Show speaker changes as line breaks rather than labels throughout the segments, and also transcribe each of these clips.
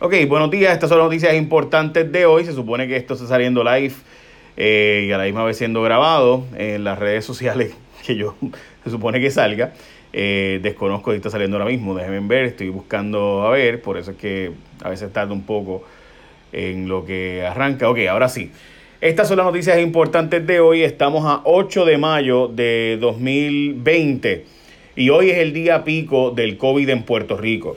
Ok, buenos días. Estas son las noticias importantes de hoy. Se supone que esto está saliendo live eh, y a la misma vez siendo grabado en las redes sociales que yo se supone que salga. Eh, desconozco si está saliendo ahora mismo. Déjenme ver. Estoy buscando a ver. Por eso es que a veces tarda un poco en lo que arranca. Ok, ahora sí. Estas son las noticias importantes de hoy. Estamos a 8 de mayo de 2020 y hoy es el día pico del COVID en Puerto Rico.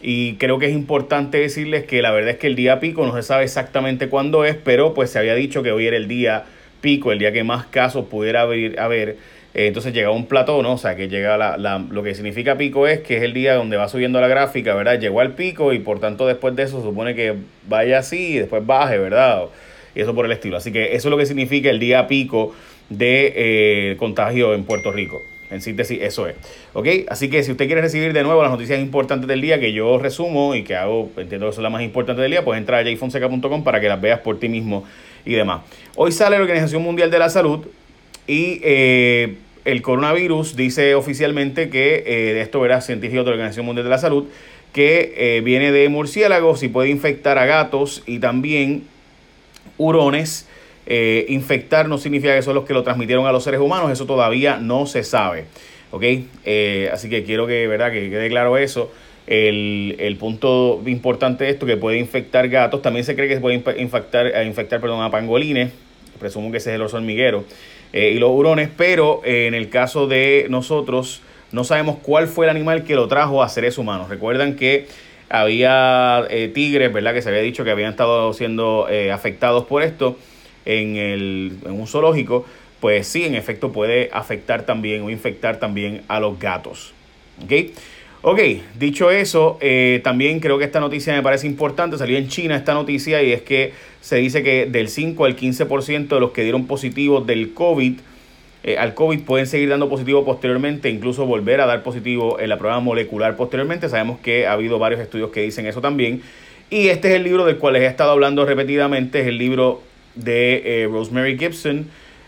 Y creo que es importante decirles que la verdad es que el día pico no se sabe exactamente cuándo es, pero pues se había dicho que hoy era el día pico, el día que más casos pudiera haber. haber eh, entonces llega un platón, ¿no? O sea, que llega la, la, lo que significa pico es que es el día donde va subiendo la gráfica, ¿verdad? Llegó al pico y por tanto después de eso supone que vaya así y después baje, ¿verdad? Y eso por el estilo. Así que eso es lo que significa el día pico de eh, contagio en Puerto Rico. En síntesis, eso es. ¿Ok? Así que si usted quiere recibir de nuevo las noticias importantes del día que yo resumo y que hago, entiendo que son las más importantes del día, pues entra a jfonseca.com para que las veas por ti mismo y demás. Hoy sale la Organización Mundial de la Salud y eh, el coronavirus dice oficialmente que, eh, esto verá científico de la Organización Mundial de la Salud, que eh, viene de murciélagos y puede infectar a gatos y también hurones eh, infectar no significa que son los que lo transmitieron a los seres humanos, eso todavía no se sabe. ¿Ok? Eh, así que quiero que, ¿verdad? que quede claro eso. El, el, punto importante de esto que puede infectar gatos, también se cree que puede infectar, eh, infectar perdón, a pangolines, presumo que ese es el oso hormiguero, eh, y los hurones, pero en el caso de nosotros no sabemos cuál fue el animal que lo trajo a seres humanos. Recuerdan que había tigres, ¿verdad? Que se había dicho que habían estado siendo afectados por esto en, el, en un zoológico, pues sí, en efecto puede afectar también o infectar también a los gatos. ¿Ok? Ok, dicho eso, eh, también creo que esta noticia me parece importante. Salió en China esta noticia y es que se dice que del 5 al 15% de los que dieron positivo del COVID, eh, al COVID pueden seguir dando positivo posteriormente, incluso volver a dar positivo en la prueba molecular posteriormente. Sabemos que ha habido varios estudios que dicen eso también. Y este es el libro del cual les he estado hablando repetidamente, es el libro de eh, Rosemary Gibson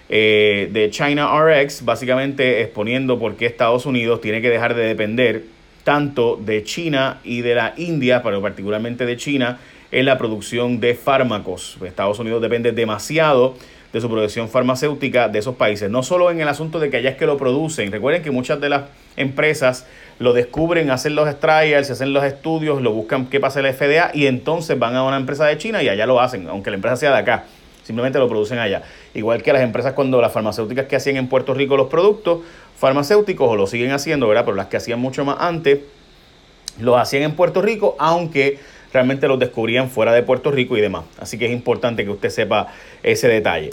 eh, de China RX, básicamente exponiendo por qué Estados Unidos tiene que dejar de depender tanto de China y de la India, pero particularmente de China, en la producción de fármacos. Estados Unidos depende demasiado de su producción farmacéutica de esos países. No solo en el asunto de que allá es que lo producen. Recuerden que muchas de las empresas lo descubren, hacen los trials, hacen los estudios, lo buscan qué pasa en la FDA y entonces van a una empresa de China y allá lo hacen, aunque la empresa sea de acá simplemente lo producen allá. Igual que las empresas cuando las farmacéuticas que hacían en Puerto Rico los productos farmacéuticos o lo siguen haciendo, ¿verdad? Pero las que hacían mucho más antes, los hacían en Puerto Rico, aunque realmente los descubrían fuera de Puerto Rico y demás. Así que es importante que usted sepa ese detalle.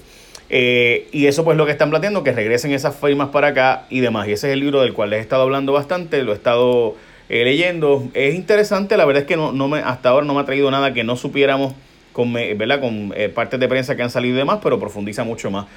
Eh, y eso pues lo que están planteando, que regresen esas firmas para acá y demás. Y ese es el libro del cual les he estado hablando bastante, lo he estado eh, leyendo. Es interesante, la verdad es que no, no me, hasta ahora no me ha traído nada que no supiéramos con, ¿verdad? con eh, partes de prensa que han salido y demás, pero profundiza mucho más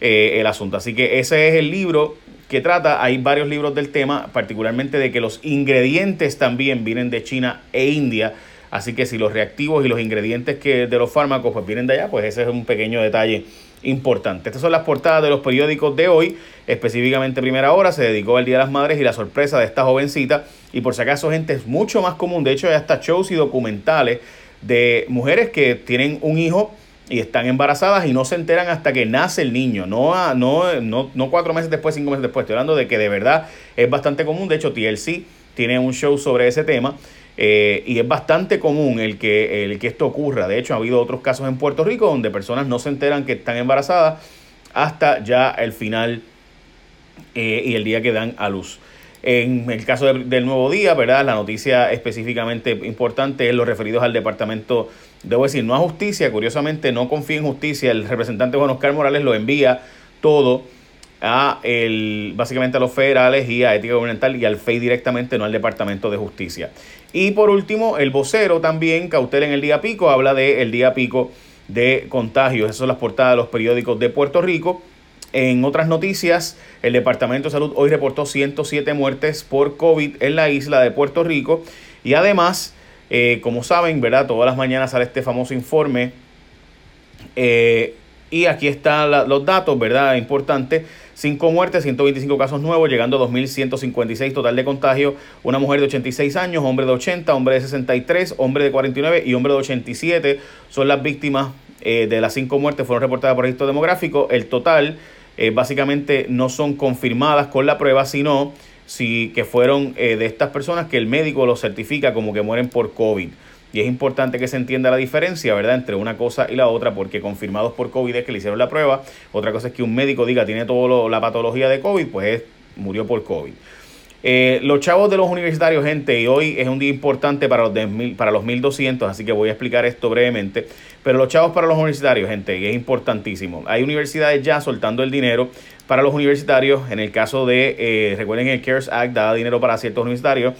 eh, el asunto. Así que ese es el libro que trata, hay varios libros del tema, particularmente de que los ingredientes también vienen de China e India. Así que si los reactivos y los ingredientes que de los fármacos pues vienen de allá, pues ese es un pequeño detalle importante. Estas son las portadas de los periódicos de hoy, específicamente Primera Hora, se dedicó al Día de las Madres y la sorpresa de esta jovencita. Y por si acaso, gente, es mucho más común, de hecho hay hasta shows y documentales de mujeres que tienen un hijo y están embarazadas y no se enteran hasta que nace el niño, no, no, no, no cuatro meses después, cinco meses después. Estoy hablando de que de verdad es bastante común. De hecho, TLC tiene un show sobre ese tema. Eh, y es bastante común el que, el que esto ocurra. De hecho, ha habido otros casos en Puerto Rico donde personas no se enteran que están embarazadas hasta ya el final eh, y el día que dan a luz. En el caso del nuevo día, ¿verdad? La noticia específicamente importante es los referidos al departamento, debo decir, no a justicia, curiosamente no confía en justicia, el representante Juan Oscar Morales lo envía todo a el, básicamente a los federales y a ética gubernamental y al FEI directamente, no al Departamento de Justicia. Y por último, el vocero también, cautela en el día pico, habla del el día pico de contagios. Esas son las portadas de los periódicos de Puerto Rico. En otras noticias, el Departamento de Salud hoy reportó 107 muertes por COVID en la isla de Puerto Rico. Y además, eh, como saben, ¿verdad? Todas las mañanas sale este famoso informe. Eh, y aquí están los datos, ¿verdad? Importante. 5 muertes, 125 casos nuevos, llegando a 2.156 total de contagio. Una mujer de 86 años, hombre de 80, hombre de 63, hombre de 49 y hombre de 87 son las víctimas eh, de las 5 muertes, fueron reportadas por registro demográfico. El total eh, básicamente no son confirmadas con la prueba, sino si, que fueron eh, de estas personas que el médico los certifica como que mueren por COVID. Y es importante que se entienda la diferencia, ¿verdad?, entre una cosa y la otra, porque confirmados por COVID es que le hicieron la prueba. Otra cosa es que un médico diga tiene toda la patología de COVID, pues murió por COVID. Eh, los chavos de los universitarios, gente, y hoy es un día importante para los, de, para los 1200, así que voy a explicar esto brevemente. Pero los chavos para los universitarios, gente, es importantísimo. Hay universidades ya soltando el dinero para los universitarios. En el caso de, eh, recuerden, el CARES Act da dinero para ciertos universitarios.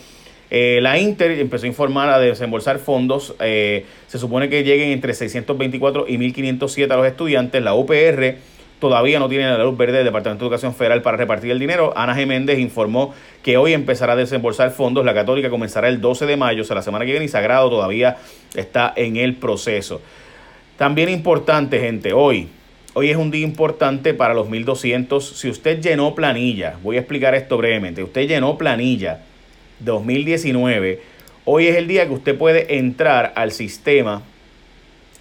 Eh, la Inter empezó a informar a desembolsar fondos. se supone que lleguen entre 624 y 1507 a los estudiantes. La UPR todavía no tiene la luz verde del Departamento de Educación Federal para repartir el dinero. Ana G. Méndez informó que hoy empezará a desembolsar fondos. La Católica comenzará el 12 de mayo, o sea, la semana que viene, y Sagrado todavía está en el proceso. También importante, gente, hoy. Hoy es un día importante para los 1200. Si usted llenó planilla, voy a explicar esto brevemente. Usted llenó planilla 2019. Hoy es el día que usted puede entrar al sistema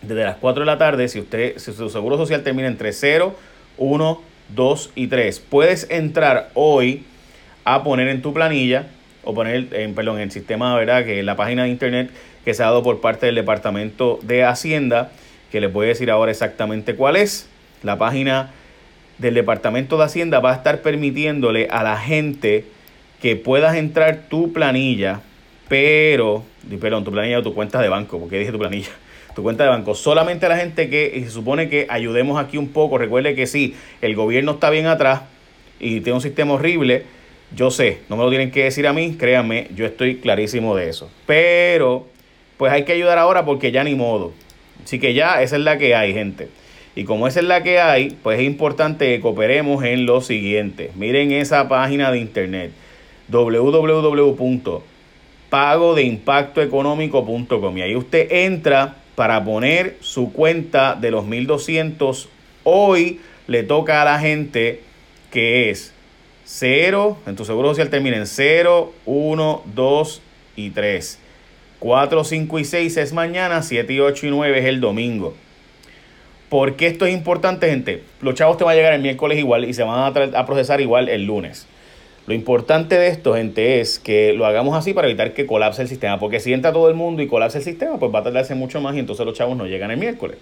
desde las 4 de la tarde, si usted, si su seguro social termina entre 0, 1, 2 y 3, puedes entrar hoy a poner en tu planilla o poner en, perdón, en el sistema, ¿verdad? Que es la página de internet que se ha dado por parte del Departamento de Hacienda, que les voy a decir ahora exactamente cuál es. La página del Departamento de Hacienda va a estar permitiéndole a la gente que puedas entrar tu planilla, pero, perdón, tu planilla o tu cuenta de banco, porque dije tu planilla tu cuenta de banco. Solamente la gente que se supone que ayudemos aquí un poco. Recuerde que sí, el gobierno está bien atrás y tiene un sistema horrible. Yo sé, no me lo tienen que decir a mí, créanme, yo estoy clarísimo de eso. Pero, pues hay que ayudar ahora porque ya ni modo. Así que ya esa es la que hay, gente. Y como esa es la que hay, pues es importante que cooperemos en lo siguiente. Miren esa página de internet www.pagodeimpactoeconómico.com y ahí usted entra para poner su cuenta de los 1200. Hoy le toca a la gente que es 0, en tu seguro social termina en 0, 1, 2 y 3. 4, 5 y 6 es mañana, 7 y 8 y 9 es el domingo. ¿Por qué esto es importante, gente? Los chavos te van a llegar el miércoles igual y se van a, a procesar igual el lunes. Lo importante de esto, gente, es que lo hagamos así para evitar que colapse el sistema. Porque si entra todo el mundo y colapse el sistema, pues va a tardarse mucho más y entonces los chavos no llegan el miércoles.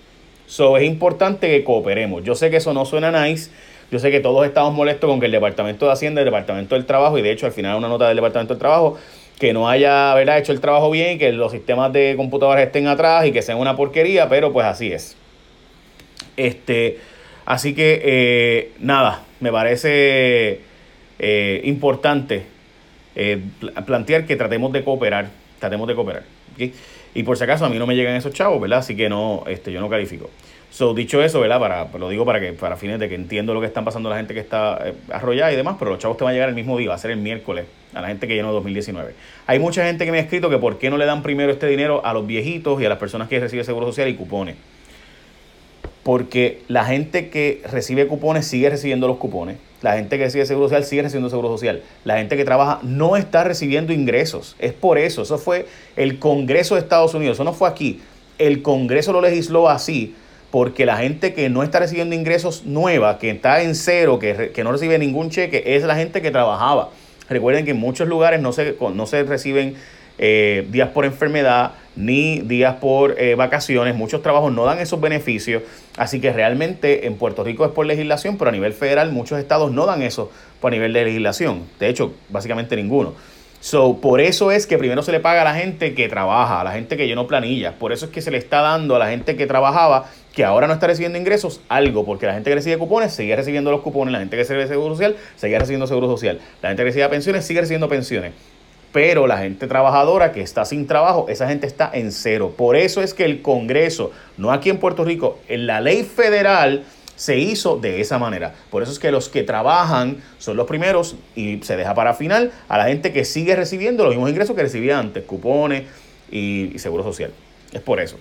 So, es importante que cooperemos. Yo sé que eso no suena nice. Yo sé que todos estamos molestos con que el Departamento de Hacienda, el Departamento del Trabajo, y de hecho al final una nota del Departamento del Trabajo, que no haya ¿verdad? hecho el trabajo bien, que los sistemas de computadoras estén atrás y que sean una porquería, pero pues así es. Este, así que eh, nada, me parece eh, importante eh, plantear que tratemos de cooperar, tratemos de cooperar. Y por si acaso a mí no me llegan esos chavos, ¿verdad? Así que no, este, yo no califico. So, dicho eso, ¿verdad? Para, lo digo para que para fines de que entiendo lo que están pasando la gente que está eh, arrollada y demás, pero los chavos te van a llegar el mismo día, va a ser el miércoles, a la gente que llenó 2019. Hay mucha gente que me ha escrito que por qué no le dan primero este dinero a los viejitos y a las personas que reciben seguro social y cupones. Porque la gente que recibe cupones sigue recibiendo los cupones la gente que recibe seguro social sigue recibiendo seguro social. La gente que trabaja no está recibiendo ingresos. Es por eso. Eso fue el Congreso de Estados Unidos. Eso no fue aquí. El Congreso lo legisló así porque la gente que no está recibiendo ingresos nueva, que está en cero, que, que no recibe ningún cheque, es la gente que trabajaba. Recuerden que en muchos lugares no se, no se reciben eh, días por enfermedad ni días por eh, vacaciones. Muchos trabajos no dan esos beneficios. Así que realmente en Puerto Rico es por legislación, pero a nivel federal muchos estados no dan eso por nivel de legislación. De hecho, básicamente ninguno. So, por eso es que primero se le paga a la gente que trabaja, a la gente que llenó planillas. Por eso es que se le está dando a la gente que trabajaba, que ahora no está recibiendo ingresos, algo. Porque la gente que recibe cupones sigue recibiendo los cupones, la gente que recibe seguro social sigue recibiendo seguro social, la gente que recibe pensiones sigue recibiendo pensiones pero la gente trabajadora que está sin trabajo, esa gente está en cero. Por eso es que el Congreso, no aquí en Puerto Rico, en la ley federal se hizo de esa manera. Por eso es que los que trabajan son los primeros y se deja para final a la gente que sigue recibiendo los mismos ingresos que recibía antes, cupones y, seguro social. Es por eso.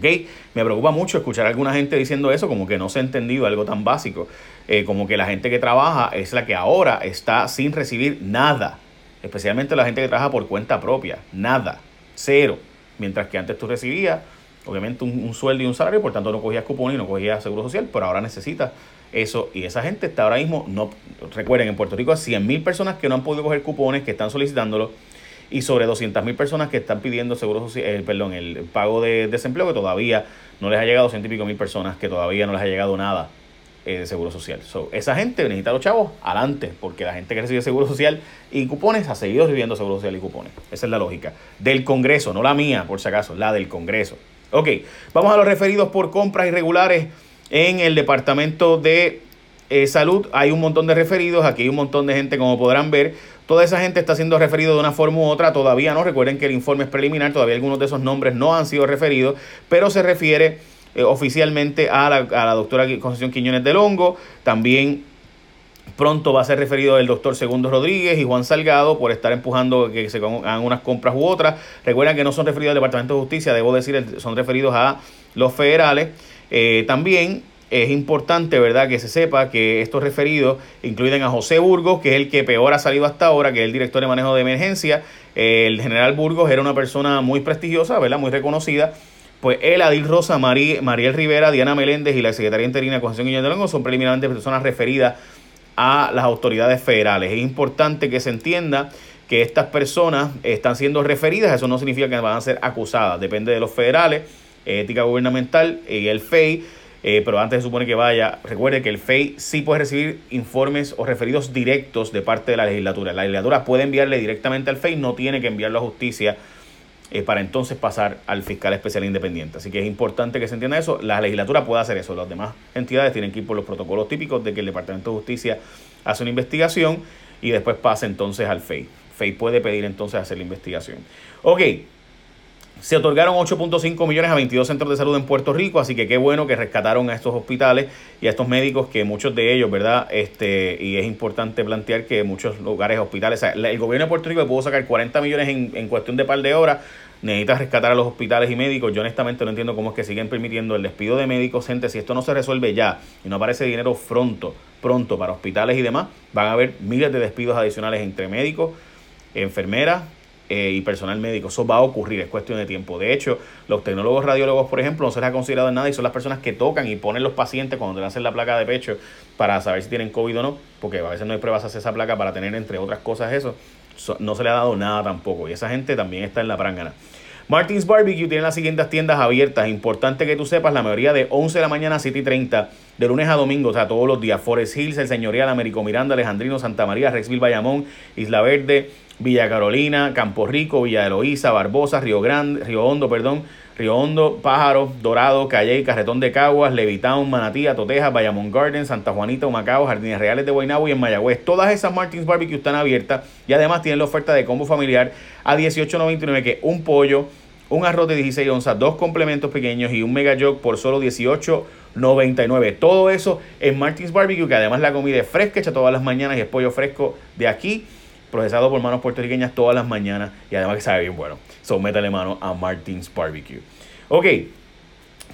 Me preocupa mucho escuchar a alguna gente diciendo eso, como que no se ha entendido algo tan básico, eh, como que la gente que trabaja es la que ahora está sin recibir nada, especialmente la gente que trabaja por cuenta propia, nada, cero, mientras que antes tú recibías obviamente un, sueldo y un salario, por tanto no cogías cupón y no cogías seguro social, pero ahora necesitas eso. Y esa gente está ahora mismo, no recuerden, en Puerto Rico hay 100 mil personas que no han podido coger cupones, que están solicitándolo y sobre 200 mil personas que están pidiendo seguro social, eh, perdón, el pago de desempleo que todavía no les ha llegado, ciento y pico mil personas que todavía no les ha llegado nada eh, de seguro social. So, esa gente necesita los chavos adelante, porque la gente que recibe seguro social y cupones ha seguido recibiendo seguro social y cupones. Esa es la lógica. Del Congreso, no la mía, por si acaso, la del Congreso. Ok, vamos a los referidos por compras irregulares en el Departamento de eh, Salud. Hay un montón de referidos, aquí hay un montón de gente, como podrán ver. Toda esa gente está siendo referido de una forma u otra, todavía no. Recuerden que el informe es preliminar, todavía algunos de esos nombres no han sido referidos, pero se refiere eh, oficialmente a la, a la doctora Concepción Quiñones del Hongo, también Pronto va a ser referido el doctor Segundo Rodríguez y Juan Salgado por estar empujando que se hagan unas compras u otras. Recuerden que no son referidos al Departamento de Justicia, debo decir, son referidos a los federales. Eh, también es importante, ¿verdad?, que se sepa que estos referidos incluyen a José Burgos, que es el que peor ha salido hasta ahora, que es el director de manejo de emergencia. el general Burgos era una persona muy prestigiosa, ¿verdad?, muy reconocida. Pues él, Adil Rosa, Mariel Rivera, Diana Meléndez y la secretaria interina de Concepción de Longo son preliminarmente personas referidas a las autoridades federales. Es importante que se entienda que estas personas están siendo referidas, eso no significa que van a ser acusadas, depende de los federales, ética gubernamental y el FEI, eh, pero antes se supone que vaya, recuerde que el FEI sí puede recibir informes o referidos directos de parte de la legislatura. La legislatura puede enviarle directamente al FEI, no tiene que enviarlo a justicia eh, para entonces pasar al fiscal especial independiente. Así que es importante que se entienda eso. La legislatura puede hacer eso. Las demás entidades tienen que ir por los protocolos típicos de que el Departamento de Justicia hace una investigación y después pasa entonces al FEI. FEI puede pedir entonces hacer la investigación. Ok, se otorgaron 8.5 millones a 22 centros de salud en Puerto Rico, así que qué bueno que rescataron a estos hospitales y a estos médicos, que muchos de ellos, ¿verdad? Este, y es importante plantear que muchos lugares, hospitales, el gobierno de Puerto Rico pudo sacar 40 millones en, en cuestión de par de horas, necesita rescatar a los hospitales y médicos. Yo honestamente no entiendo cómo es que siguen permitiendo el despido de médicos, gente, si esto no se resuelve ya y no aparece dinero pronto, pronto para hospitales y demás, van a haber miles de despidos adicionales entre médicos, enfermeras, eh, y personal médico. Eso va a ocurrir, es cuestión de tiempo. De hecho, los tecnólogos radiólogos, por ejemplo, no se les ha considerado nada y son las personas que tocan y ponen los pacientes cuando te hacen la placa de pecho para saber si tienen COVID o no, porque a veces no hay pruebas hacer esa placa para tener, entre otras cosas, eso. no se le ha dado nada tampoco. Y esa gente también está en la prangana. Martins Barbecue tiene las siguientes tiendas abiertas. Importante que tú sepas, la mayoría de 11 de la mañana a 7 y 30, de lunes a domingo, o sea, todos los días. Forest Hills, El Señorial, Américo Miranda, Alejandrino, Santa María, Rexville, Bayamón, Isla Verde, Villa Carolina, Campo Rico, Villa Eloísa, Barbosa, Río Grande, Río Hondo, perdón, Río Hondo, Pájaro, Dorado, Calle, Carretón de Caguas, Levitown, Manatía, Toteja, Bayamón Garden, Santa Juanita, Humacao, Jardines Reales de Guaynabo y en Mayagüez. Todas esas Martins Barbecue están abiertas y además tienen la oferta de combo familiar a 18.99 que un pollo, un arroz de 16 onzas, dos complementos pequeños y un mega jog por solo 18.99. Todo eso en Martins Barbecue, que además la comida es fresca, hecha todas las mañanas y es pollo fresco de aquí procesado por manos puertorriqueñas todas las mañanas y además que sabe bien bueno. So, métale mano a Martins Barbecue. Ok,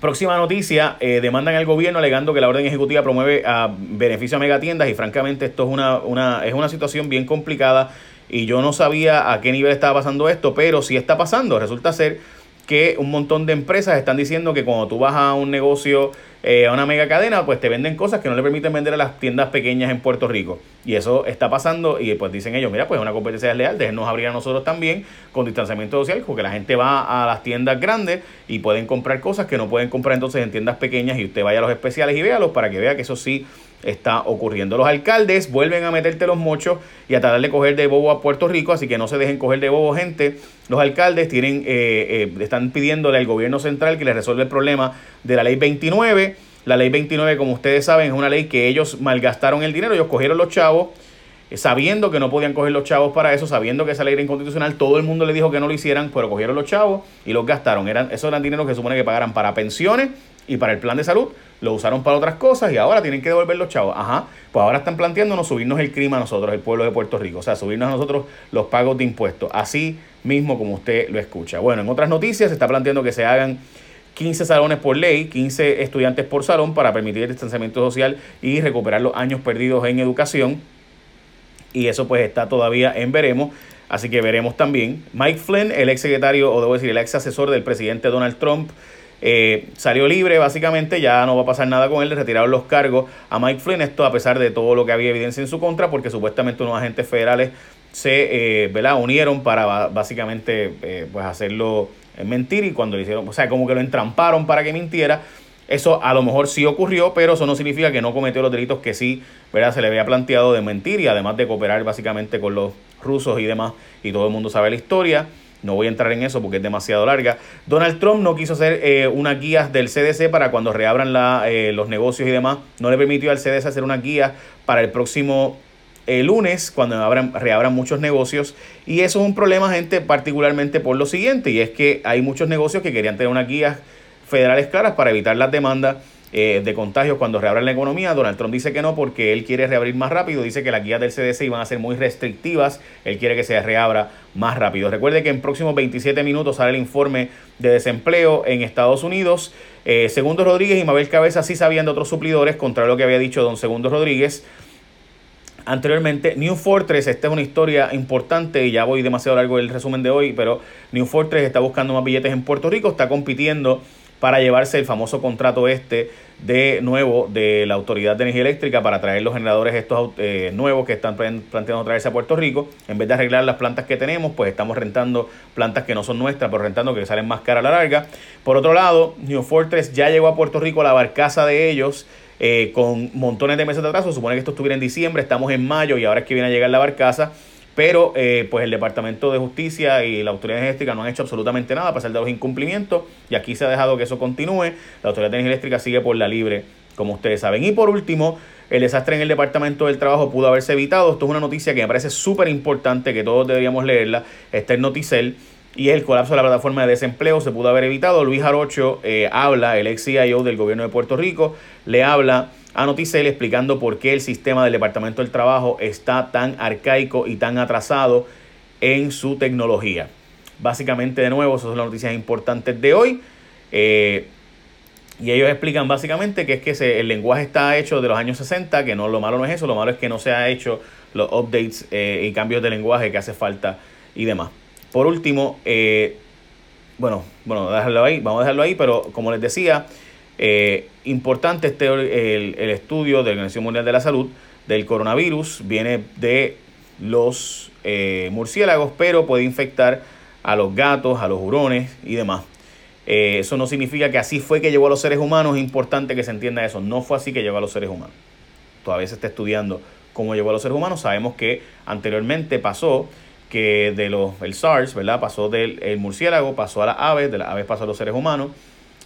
próxima noticia, eh, demandan al gobierno alegando que la orden ejecutiva promueve a beneficio a megatiendas y francamente esto es una, una, es una situación bien complicada y yo no sabía a qué nivel estaba pasando esto, pero sí está pasando. Resulta ser que un montón de empresas están diciendo que cuando tú vas a un negocio, eh, a una mega cadena, pues te venden cosas que no le permiten vender a las tiendas pequeñas en Puerto Rico. Y eso está pasando y pues dicen ellos, mira, pues es una competencia desleal, déjenos abrir a nosotros también con distanciamiento social, porque la gente va a las tiendas grandes y pueden comprar cosas que no pueden comprar entonces en tiendas pequeñas y usted vaya a los especiales y véalos para que vea que eso sí está ocurriendo. Los alcaldes vuelven a meterte los mochos y a tratar de coger de bobo a Puerto Rico, así que no se dejen coger de bobo gente. Los alcaldes tienen, eh, eh, están pidiéndole al gobierno central que les resuelva el problema de la ley 29. La ley 29, como ustedes saben, es una ley que ellos malgastaron el dinero, ellos cogieron los chavos, eh, sabiendo que no podían coger los chavos para eso, sabiendo que esa ley era inconstitucional, todo el mundo le dijo que no lo hicieran, pero cogieron los chavos y los gastaron. Eran, esos eran dinero que supone que pagaran para pensiones y para el plan de salud lo usaron para otras cosas y ahora tienen que devolver los chavos. Ajá, pues ahora están planteándonos subirnos el crimen a nosotros, el pueblo de Puerto Rico, o sea, subirnos a nosotros los pagos de impuestos, así mismo como usted lo escucha. Bueno, en otras noticias se está planteando que se hagan 15 salones por ley, 15 estudiantes por salón para permitir el distanciamiento social y recuperar los años perdidos en educación. Y eso pues está todavía en veremos. Así que veremos también. Mike Flynn, el ex secretario, o debo decir, el ex asesor del presidente Donald Trump, eh, salió libre básicamente, ya no va a pasar nada con él, le retiraron los cargos a Mike Flynn, esto a pesar de todo lo que había evidencia en su contra, porque supuestamente unos agentes federales se eh, unieron para básicamente eh, pues hacerlo mentir y cuando le hicieron, o sea, como que lo entramparon para que mintiera. Eso a lo mejor sí ocurrió, pero eso no significa que no cometió los delitos que sí ¿verdad? se le había planteado de mentir y además de cooperar básicamente con los rusos y demás, y todo el mundo sabe la historia. No voy a entrar en eso porque es demasiado larga. Donald Trump no quiso hacer eh, unas guías del CDC para cuando reabran la, eh, los negocios y demás. No le permitió al CDC hacer una guía para el próximo el lunes, cuando abran, reabran muchos negocios. Y eso es un problema, gente, particularmente por lo siguiente, y es que hay muchos negocios que querían tener unas guías federales claras para evitar las demandas eh, de contagios cuando reabran la economía. Donald Trump dice que no porque él quiere reabrir más rápido. Dice que las guías del CDC iban a ser muy restrictivas. Él quiere que se reabra más rápido. Recuerde que en próximos 27 minutos sale el informe de desempleo en Estados Unidos. Eh, Segundo Rodríguez y Mabel Cabeza sí sabían de otros suplidores, contra lo que había dicho don Segundo Rodríguez anteriormente. New Fortress, esta es una historia importante y ya voy demasiado largo el resumen de hoy, pero New Fortress está buscando más billetes en Puerto Rico, está compitiendo para llevarse el famoso contrato este de nuevo de la Autoridad de Energía Eléctrica para traer los generadores estos eh, nuevos que están planteando traerse a Puerto Rico. En vez de arreglar las plantas que tenemos, pues estamos rentando plantas que no son nuestras, pero rentando que salen más caras a la larga. Por otro lado, New Fortress ya llegó a Puerto Rico a la barcaza de ellos eh, con montones de meses de atraso. Supone que esto estuviera en diciembre, estamos en mayo y ahora es que viene a llegar la barcaza. Pero eh, pues el Departamento de Justicia y la Autoridad Eléctrica no han hecho absolutamente nada a pesar de los incumplimientos y aquí se ha dejado que eso continúe. La Autoridad Eléctrica sigue por la libre, como ustedes saben. Y por último, el desastre en el Departamento del Trabajo pudo haberse evitado. Esto es una noticia que me parece súper importante, que todos deberíamos leerla. Está en Noticel y el colapso de la plataforma de desempleo se pudo haber evitado. Luis Jarocho eh, habla, el ex CIO del gobierno de Puerto Rico, le habla a Noticel explicando por qué el sistema del Departamento del Trabajo está tan arcaico y tan atrasado en su tecnología. Básicamente, de nuevo, esas son las noticias importantes de hoy. Eh, y ellos explican básicamente que es que el lenguaje está hecho de los años 60, que no lo malo no es eso, lo malo es que no se ha hecho los updates eh, y cambios de lenguaje que hace falta y demás. Por último, eh, bueno, bueno, dejarlo ahí, vamos a dejarlo ahí, pero como les decía, eh, importante este el, el, estudio de la Organización Mundial de la Salud del coronavirus, viene de los eh, murciélagos, pero puede infectar a los gatos, a los hurones y demás. eso no significa que así fue que llegó a los seres humanos, es importante que se entienda eso, no fue así que llegó a los seres humanos. Todavía se está estudiando cómo llegó a los seres humanos, sabemos que anteriormente pasó que de los, el SARS, ¿verdad? Pasó del murciélago, pasó a las aves, de las aves pasó a los seres humanos.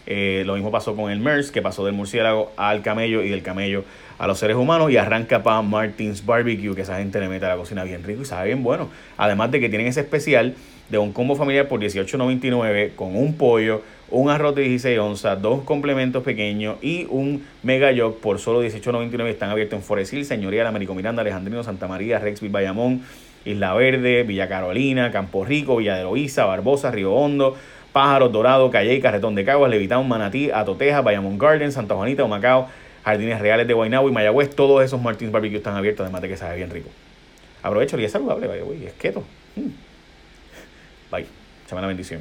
Eh, lo mismo pasó con el MERS, que pasó del murciélago al camello y del camello a los seres humanos. Y arranca para Martins Barbecue, que esa gente le mete a la cocina bien rico y sabe bien bueno. Además de que tienen ese especial de un combo familiar por $18.99 con un pollo, un arroz de 16 onzas, dos complementos pequeños y un mega yog por solo $18.99. Están abiertos en Forest Hill, Señoría, Américo Miranda, Alejandrino, Santa María, Rexville, Bayamón, Isla Verde, Villa Carolina, Campo Rico, Villa de Loíza, Barbosa, Río Hondo, Pájaros, Dorado, Calle, Carretón de Caguas, Levitán, Manatí, Atoteja, Bayamón Garden, Santa Juanita, Humacao, Jardines Reales de Guaynabo y Mayagüez. Todos esos Martins Barbecue están abiertos, además de que sabe bien rico. Aprovecho y es saludable, vaya, es keto. Mm. Bye. Se la bendición.